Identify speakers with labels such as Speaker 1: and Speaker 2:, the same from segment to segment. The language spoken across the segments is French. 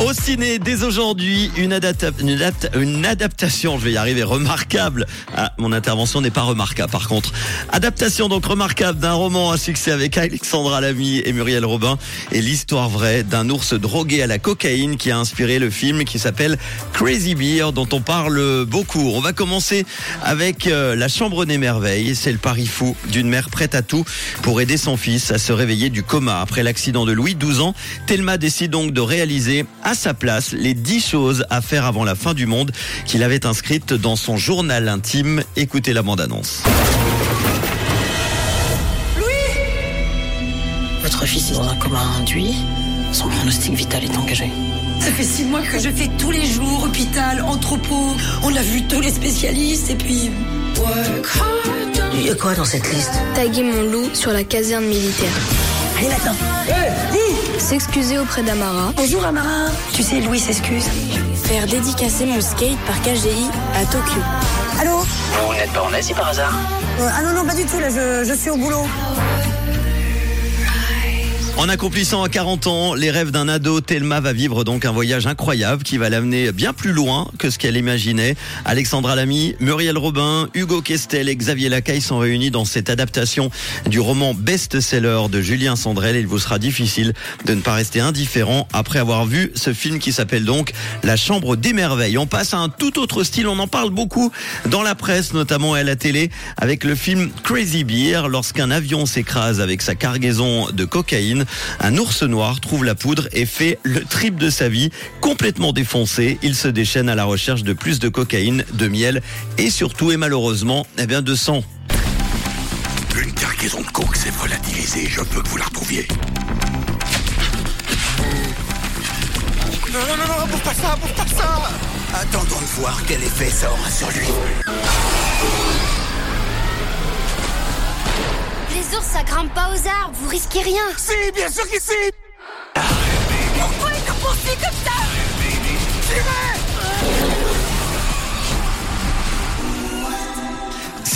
Speaker 1: Au ciné, dès aujourd'hui, une, adapta- une adapta- une adaptation, je vais y arriver, remarquable. Ah, mon intervention n'est pas remarquable par contre. Adaptation donc remarquable d'un roman à succès avec Alexandra Lamy et Muriel Robin et l'histoire vraie d'un ours drogué à la cocaïne qui a inspiré le film qui s'appelle Crazy Beer dont on parle beaucoup. On va commencer avec euh, La Chambre des Merveilles. C'est le pari fou d'une mère prête à tout pour aider son fils à se réveiller du coma après l'accident de Louis, 12 ans. Thelma décide donc de réaliser à sa place les 10 choses à faire avant la fin du monde qu'il avait inscrites dans son journal intime. Écoutez la bande-annonce.
Speaker 2: Votre fils est dans un coma induit. Son pronostic vital est engagé.
Speaker 3: Ça fait six mois que je fais tous les jours hôpital, entrepôt. On a vu tous les spécialistes et puis.
Speaker 2: Il y a quoi dans cette liste?
Speaker 4: Taguer mon loup sur la caserne militaire.
Speaker 3: Allez maintenant.
Speaker 4: S'excuser auprès d'Amara.
Speaker 3: Bonjour Amara. Tu sais, Louis s'excuse.
Speaker 4: Faire dédicacer mon skate par KGI à Tokyo.
Speaker 3: Allô
Speaker 2: Vous n'êtes pas en Asie par hasard
Speaker 3: Euh, Ah non, non, pas du tout, là, je, je suis au boulot.
Speaker 1: En accomplissant à 40 ans les rêves d'un ado, Thelma va vivre donc un voyage incroyable qui va l'amener bien plus loin que ce qu'elle imaginait. Alexandra Lamy, Muriel Robin, Hugo Kestel et Xavier Lacaille sont réunis dans cette adaptation du roman best-seller de Julien Sandrel. Il vous sera difficile de ne pas rester indifférent après avoir vu ce film qui s'appelle donc La Chambre des Merveilles. On passe à un tout autre style, on en parle beaucoup dans la presse, notamment à la télé, avec le film Crazy Beer. Lorsqu'un avion s'écrase avec sa cargaison de cocaïne, un ours noir trouve la poudre et fait le trip de sa vie. Complètement défoncé, il se déchaîne à la recherche de plus de cocaïne, de miel et surtout et malheureusement, eh bien de sang.
Speaker 5: Une cargaison de coke s'est volatilisée, je veux que vous la retrouviez. Non, non, non, non, bouffe pas ça, bouffe pas ça Attendons de voir quel effet ça aura sur lui.
Speaker 6: Grimpe pas aux arbres, vous risquez rien.
Speaker 5: Si, bien sûr qu'ici
Speaker 6: Pourquoi ils nous poursuivent comme ça?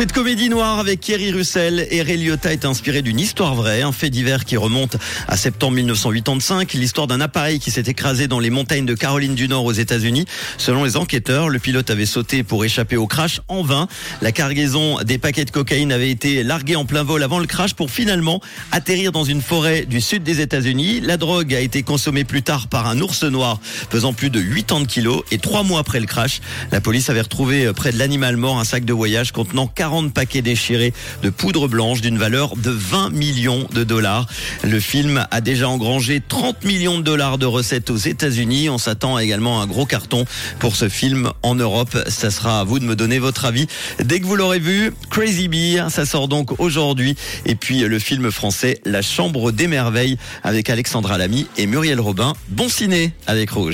Speaker 1: Cette comédie noire avec Thierry Russell et Ray est inspirée d'une histoire vraie, un fait divers qui remonte à septembre 1985, l'histoire d'un appareil qui s'est écrasé dans les montagnes de Caroline du Nord aux États-Unis. Selon les enquêteurs, le pilote avait sauté pour échapper au crash en vain. La cargaison des paquets de cocaïne avait été larguée en plein vol avant le crash pour finalement atterrir dans une forêt du sud des États-Unis. La drogue a été consommée plus tard par un ours noir pesant plus de 80 kilos et trois mois après le crash, la police avait retrouvé près de l'animal mort un sac de voyage contenant 40 paquets déchirés de poudre blanche d'une valeur de 20 millions de dollars. Le film a déjà engrangé 30 millions de dollars de recettes aux États-Unis. On s'attend également à un gros carton pour ce film en Europe. Ça sera à vous de me donner votre avis dès que vous l'aurez vu. Crazy Beer, ça sort donc aujourd'hui. Et puis le film français La Chambre des Merveilles avec Alexandra Lamy et Muriel Robin. Bon ciné avec Rouge.